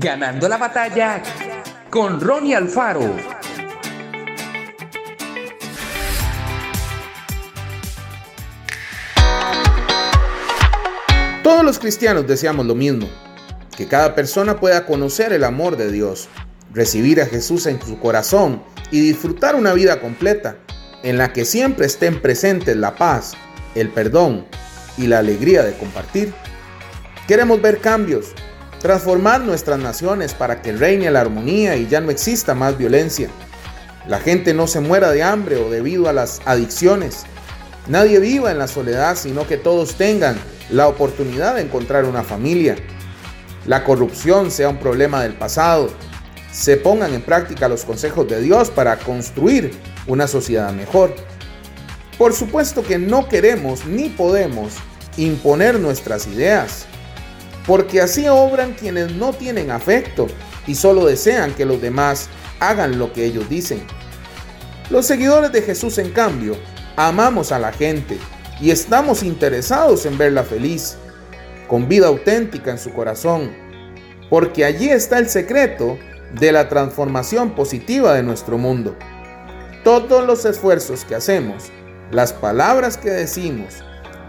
Ganando la batalla con Ronnie Alfaro. Todos los cristianos deseamos lo mismo, que cada persona pueda conocer el amor de Dios, recibir a Jesús en su corazón y disfrutar una vida completa, en la que siempre estén presentes la paz, el perdón y la alegría de compartir. Queremos ver cambios, transformar nuestras naciones para que reine la armonía y ya no exista más violencia. La gente no se muera de hambre o debido a las adicciones. Nadie viva en la soledad, sino que todos tengan la oportunidad de encontrar una familia. La corrupción sea un problema del pasado. Se pongan en práctica los consejos de Dios para construir una sociedad mejor. Por supuesto que no queremos ni podemos imponer nuestras ideas, porque así obran quienes no tienen afecto y solo desean que los demás hagan lo que ellos dicen. Los seguidores de Jesús, en cambio, amamos a la gente y estamos interesados en verla feliz, con vida auténtica en su corazón, porque allí está el secreto de la transformación positiva de nuestro mundo. Todos los esfuerzos que hacemos, las palabras que decimos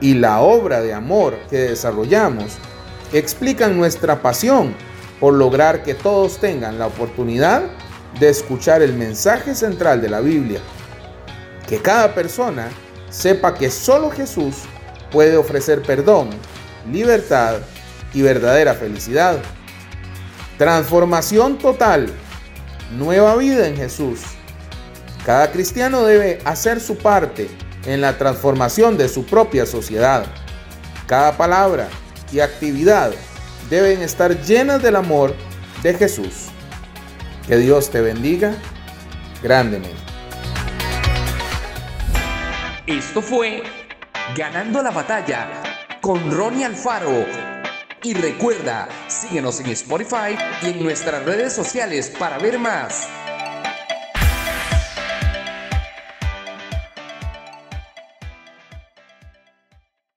y la obra de amor que desarrollamos explican nuestra pasión por lograr que todos tengan la oportunidad de escuchar el mensaje central de la Biblia, que cada persona sepa que solo Jesús puede ofrecer perdón, libertad y verdadera felicidad. Transformación total, nueva vida en Jesús. Cada cristiano debe hacer su parte en la transformación de su propia sociedad. Cada palabra y actividad deben estar llenas del amor de Jesús. Que Dios te bendiga grandemente. Esto fue Ganando la batalla con Ronnie Alfaro. Y recuerda, síguenos en Spotify y en nuestras redes sociales para ver más.